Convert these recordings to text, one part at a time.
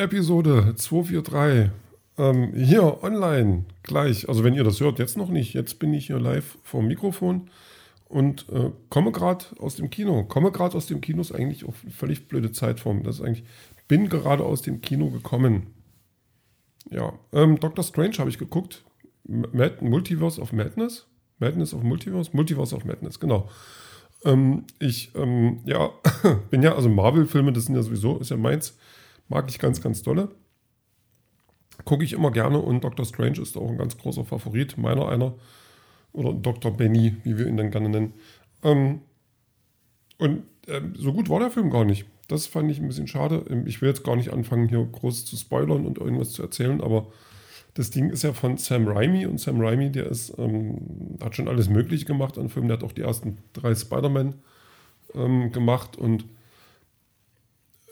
Episode 243. Ähm, hier online gleich. Also wenn ihr das hört, jetzt noch nicht. Jetzt bin ich hier live vor dem Mikrofon und äh, komme gerade aus dem Kino. Komme gerade aus dem Kino ist eigentlich auch völlig blöde Zeitform. Das ist eigentlich, bin gerade aus dem Kino gekommen. Ja, ähm, Doctor Strange habe ich geguckt. Mad Multiverse of Madness. Madness of Multiverse? Multiverse of Madness, genau. Ähm, ich, ähm, ja, bin ja, also Marvel-Filme, das sind ja sowieso, ist ja meins. Mag ich ganz, ganz dolle. Gucke ich immer gerne und Doctor Strange ist auch ein ganz großer Favorit, meiner einer. Oder Dr. Benny, wie wir ihn dann gerne nennen. Ähm, und ähm, so gut war der Film gar nicht. Das fand ich ein bisschen schade. Ähm, ich will jetzt gar nicht anfangen, hier groß zu spoilern und irgendwas zu erzählen, aber das Ding ist ja von Sam Raimi und Sam Raimi, der ist, ähm, hat schon alles Mögliche gemacht an Filmen. Der hat auch die ersten drei Spider-Man ähm, gemacht und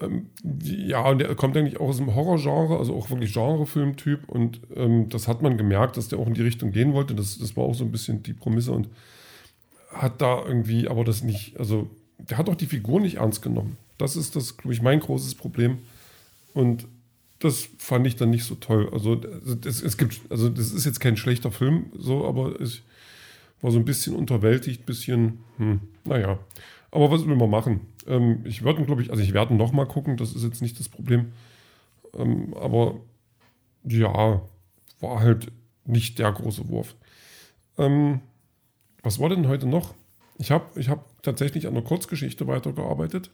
ähm, ja, und der kommt eigentlich auch aus dem Horrorgenre, also auch wirklich Genrefilmtyp und ähm, das hat man gemerkt, dass der auch in die Richtung gehen wollte. Das, das war auch so ein bisschen die Prämisse und hat da irgendwie, aber das nicht, also der hat auch die Figur nicht ernst genommen. Das ist das, glaube ich, mein großes Problem. Und das fand ich dann nicht so toll. Also es, es gibt, also das ist jetzt kein schlechter Film, so, aber ich war so ein bisschen unterwältigt, bisschen, hm, naja. Aber was will man machen? Ähm, ich werde, glaube ich, also ich werde noch mal gucken, das ist jetzt nicht das Problem. Ähm, aber ja, war halt nicht der große Wurf. Ähm, was war denn heute noch? Ich habe ich hab tatsächlich an der Kurzgeschichte weitergearbeitet.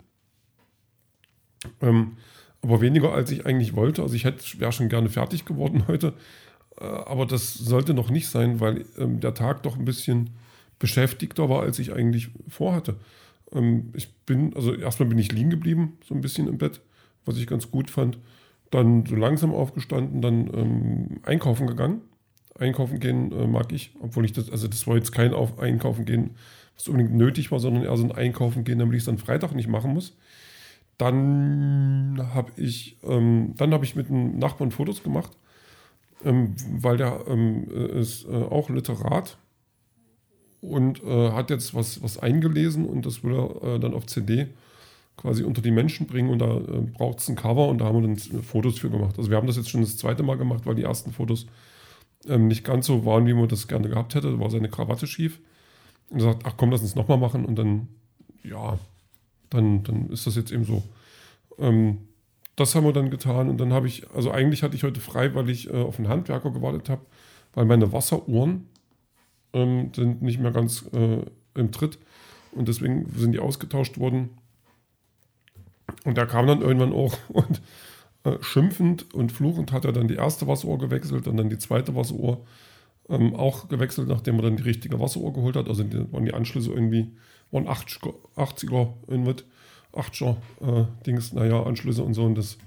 Ähm, aber weniger als ich eigentlich wollte. Also ich wäre schon gerne fertig geworden heute. Äh, aber das sollte noch nicht sein, weil ähm, der Tag doch ein bisschen beschäftigter war, als ich eigentlich vorhatte. Ähm, ich bin, also erstmal bin ich liegen geblieben, so ein bisschen im Bett, was ich ganz gut fand. Dann so langsam aufgestanden, dann ähm, einkaufen gegangen. Einkaufen gehen äh, mag ich, obwohl ich das, also das war jetzt kein Auf Einkaufen gehen, was unbedingt nötig war, sondern eher so ein Einkaufen gehen, damit ich es dann Freitag nicht machen muss. Dann habe ich, ähm, dann habe ich mit einem Nachbarn Fotos gemacht, ähm, weil der ähm, ist äh, auch Literat und äh, hat jetzt was, was eingelesen und das will er äh, dann auf CD quasi unter die Menschen bringen und da äh, braucht es ein Cover und da haben wir dann Fotos für gemacht. Also wir haben das jetzt schon das zweite Mal gemacht, weil die ersten Fotos ähm, nicht ganz so waren, wie man das gerne gehabt hätte. Da war seine Krawatte schief. Und er sagt, ach komm, lass uns nochmal machen und dann, ja, dann, dann ist das jetzt eben so. Ähm, das haben wir dann getan und dann habe ich, also eigentlich hatte ich heute frei, weil ich äh, auf einen Handwerker gewartet habe, weil meine Wasseruhren ähm, sind nicht mehr ganz äh, im Tritt und deswegen sind die ausgetauscht worden. Und der kam dann irgendwann auch und äh, schimpfend und fluchend hat er dann die erste Wasseruhr gewechselt und dann die zweite Wasseruhr ähm, auch gewechselt, nachdem er dann die richtige Wasseruhr geholt hat. Also die, waren die Anschlüsse irgendwie, waren 80er, 80er irgendwas. 8er äh, Dings, naja, Anschlüsse und so. Und das,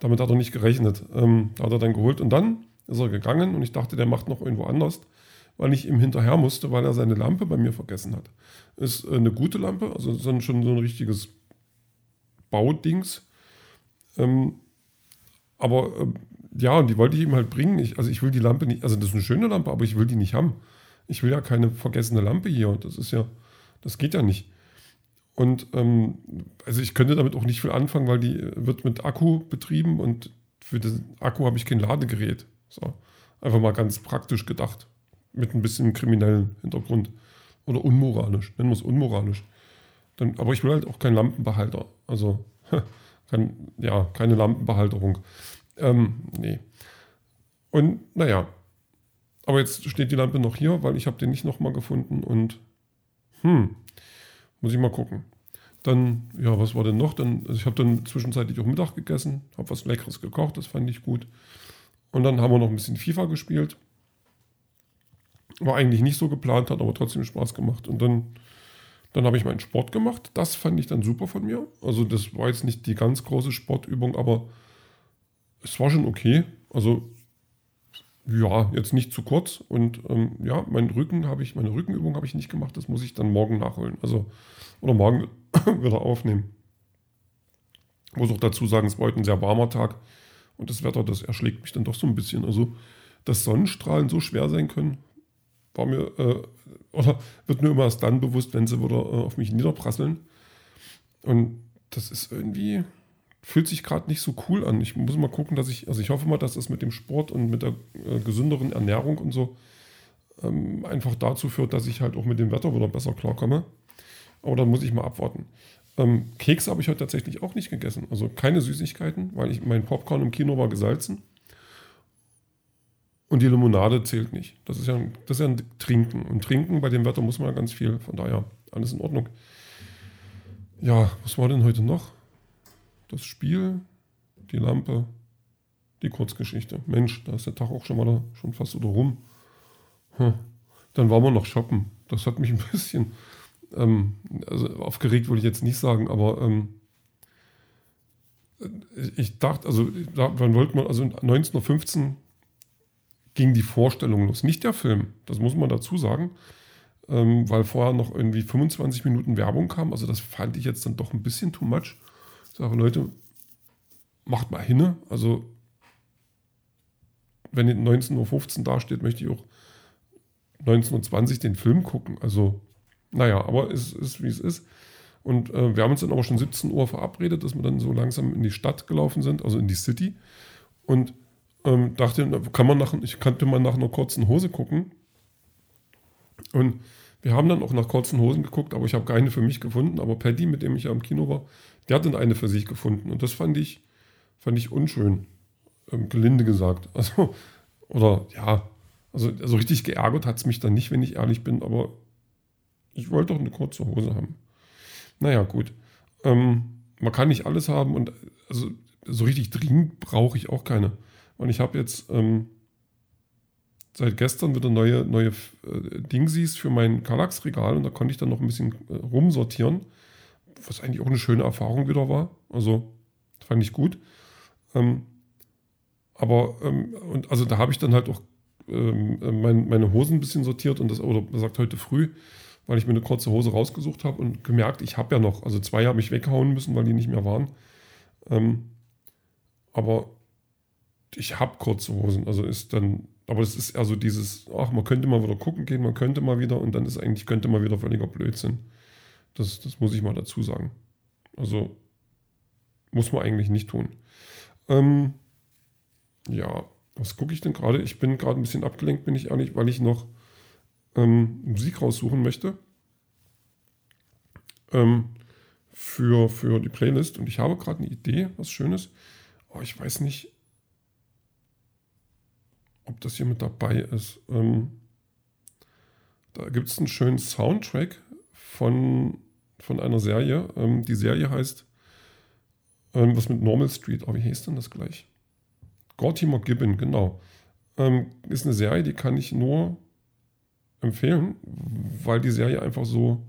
damit hat er nicht gerechnet. Ähm, hat er dann geholt und dann ist er gegangen und ich dachte, der macht noch irgendwo anders, weil ich ihm hinterher musste, weil er seine Lampe bei mir vergessen hat. Ist äh, eine gute Lampe, also schon so ein richtiges Baudings. Ähm, aber äh, ja, und die wollte ich ihm halt bringen. Ich, also ich will die Lampe nicht, also das ist eine schöne Lampe, aber ich will die nicht haben. Ich will ja keine vergessene Lampe hier. Das ist ja, das geht ja nicht. Und ähm, also ich könnte damit auch nicht viel anfangen, weil die wird mit Akku betrieben und für den Akku habe ich kein Ladegerät. So. Einfach mal ganz praktisch gedacht. Mit ein bisschen kriminellen Hintergrund. Oder unmoralisch. Nennen wir es unmoralisch. Dann, aber ich will halt auch keinen Lampenbehalter. Also, kein, ja, keine Lampenbehalterung. Ähm, nee. Und naja. Aber jetzt steht die Lampe noch hier, weil ich habe den nicht nochmal gefunden und hm, muss ich mal gucken. Dann, ja, was war denn noch? Dann, also ich habe dann zwischenzeitlich auch Mittag gegessen, habe was Leckeres gekocht, das fand ich gut. Und dann haben wir noch ein bisschen FIFA gespielt. War eigentlich nicht so geplant, hat aber trotzdem Spaß gemacht. Und dann, dann habe ich meinen Sport gemacht. Das fand ich dann super von mir. Also das war jetzt nicht die ganz große Sportübung, aber es war schon okay. Also ja, jetzt nicht zu kurz. Und ähm, ja, meinen Rücken habe ich, meine Rückenübung habe ich nicht gemacht. Das muss ich dann morgen nachholen. Also, oder morgen wieder aufnehmen. Ich muss auch dazu sagen, es war heute ein sehr warmer Tag. Und das Wetter, das erschlägt mich dann doch so ein bisschen. Also, dass Sonnenstrahlen so schwer sein können, war mir, äh, oder wird mir immer erst dann bewusst, wenn sie wieder äh, auf mich niederprasseln. Und das ist irgendwie, fühlt sich gerade nicht so cool an. Ich muss mal gucken, dass ich, also ich hoffe mal, dass das mit dem Sport und mit der äh, gesünderen Ernährung und so ähm, einfach dazu führt, dass ich halt auch mit dem Wetter wieder besser klarkomme. Aber dann muss ich mal abwarten. Ähm, Kekse habe ich heute tatsächlich auch nicht gegessen. Also keine Süßigkeiten, weil ich, mein Popcorn im Kino war gesalzen. Und die Limonade zählt nicht. Das ist ja, ein, das ist ja ein Trinken. Und Trinken bei dem Wetter muss man ganz viel. Von daher alles in Ordnung. Ja, was war denn heute noch? Das Spiel, die Lampe, die Kurzgeschichte. Mensch, da ist der Tag auch schon mal schon fast wieder rum. Hm. Dann waren wir noch shoppen. Das hat mich ein bisschen ähm, also aufgeregt, würde ich jetzt nicht sagen, aber ähm, ich dachte, also wann wollte man, also 1915 ging die Vorstellung los, nicht der Film, das muss man dazu sagen, ähm, weil vorher noch irgendwie 25 Minuten Werbung kam, also das fand ich jetzt dann doch ein bisschen too much. Ich sage, Leute, macht mal hinne, also wenn 19.15 Uhr dasteht, möchte ich auch 19.20 Uhr den Film gucken, also naja, aber es ist, wie es ist. Und äh, wir haben uns dann aber schon 17 Uhr verabredet, dass wir dann so langsam in die Stadt gelaufen sind, also in die City. Und ähm, dachte, kann man nach, ich könnte mal nach einer kurzen Hose gucken. Und wir haben dann auch nach kurzen Hosen geguckt, aber ich habe keine für mich gefunden. Aber Paddy, mit dem ich ja im Kino war, der hat dann eine für sich gefunden. Und das fand ich, fand ich unschön, ähm, gelinde gesagt. Also, oder ja, also, also richtig geärgert hat es mich dann nicht, wenn ich ehrlich bin, aber ich wollte doch eine kurze Hose haben. Naja, gut. Ähm, man kann nicht alles haben und also so richtig dringend brauche ich auch keine. Und ich habe jetzt ähm, seit gestern wieder neue, neue äh, Dingsies für mein Kallax-Regal und da konnte ich dann noch ein bisschen äh, rumsortieren, was eigentlich auch eine schöne Erfahrung wieder war. Also fand ich gut. Ähm, aber ähm, und also da habe ich dann halt auch ähm, mein, meine Hosen ein bisschen sortiert und das, oder sagt heute früh, weil ich mir eine kurze Hose rausgesucht habe und gemerkt, ich habe ja noch, also zwei habe ich weghauen müssen, weil die nicht mehr waren. Ähm, aber ich habe kurze Hosen, also ist dann, aber es ist also dieses, ach, man könnte mal wieder gucken gehen, man könnte mal wieder und dann ist eigentlich, könnte mal wieder völliger Blödsinn. Das, das muss ich mal dazu sagen. Also muss man eigentlich nicht tun. Ähm, ja, was gucke ich denn gerade? Ich bin gerade ein bisschen abgelenkt, bin ich ehrlich, weil ich noch ähm, Musik raussuchen möchte ähm, für, für die Playlist. Und ich habe gerade eine Idee, was Schönes. Oh, ich weiß nicht, ob das hier mit dabei ist. Ähm, da gibt es einen schönen Soundtrack von, von einer Serie. Ähm, die Serie heißt ähm, was mit Normal Street. Oh, wie heißt denn das gleich? Gortimer Gibbon, genau. Ähm, ist eine Serie, die kann ich nur empfehlen, weil die Serie einfach so,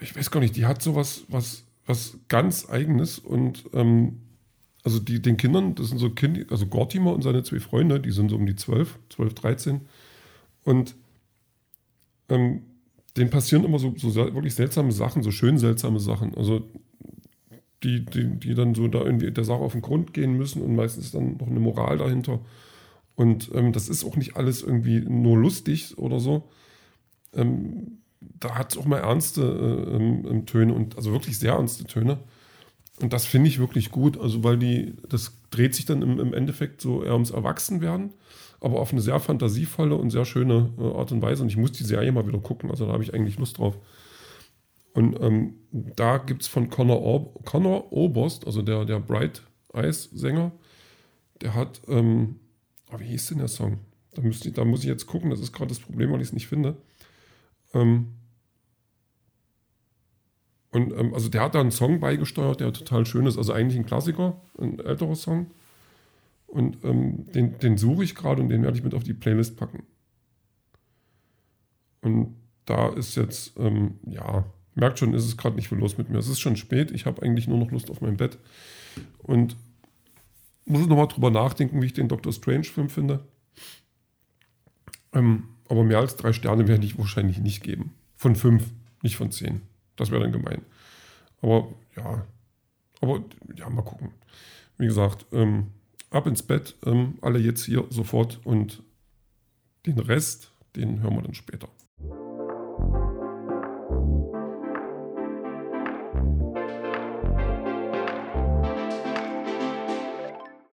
ich weiß gar nicht, die hat so was, was, was ganz Eigenes und ähm, also die, den Kindern, das sind so Kinder, also Gortimer und seine zwei Freunde, die sind so um die 12, 12, 13 und ähm, denen passieren immer so, so wirklich seltsame Sachen, so schön seltsame Sachen. Also die, die, die dann so da irgendwie der Sache auf den Grund gehen müssen und meistens dann noch eine Moral dahinter. Und ähm, das ist auch nicht alles irgendwie nur lustig oder so. Ähm, da hat es auch mal ernste äh, ähm, Töne und also wirklich sehr ernste Töne. Und das finde ich wirklich gut, also weil die, das dreht sich dann im, im, Endeffekt so eher ums Erwachsenwerden, aber auf eine sehr fantasievolle und sehr schöne äh, Art und Weise. Und ich muss die Serie mal wieder gucken, also da habe ich eigentlich Lust drauf. Und ähm, da gibt es von Connor, Or Connor Oberst, also der, der Bright Eyes Sänger, der hat ähm, Oh, wie hieß denn der Song? Da, müsste, da muss ich jetzt gucken, das ist gerade das Problem, weil ich es nicht finde. Ähm und ähm, also der hat da einen Song beigesteuert, der total schön ist. Also eigentlich ein Klassiker, ein älterer Song. Und ähm, den, den suche ich gerade und den werde ich mit auf die Playlist packen. Und da ist jetzt, ähm, ja, merkt schon, ist es gerade nicht viel los mit mir. Es ist schon spät, ich habe eigentlich nur noch Lust auf mein Bett. Und muss ich nochmal drüber nachdenken, wie ich den Doctor Strange-Film finde. Ähm, aber mehr als drei Sterne werde ich wahrscheinlich nicht geben. Von fünf, nicht von zehn. Das wäre dann gemein. Aber ja, aber ja, mal gucken. Wie gesagt, ähm, ab ins Bett, ähm, alle jetzt hier sofort und den Rest, den hören wir dann später.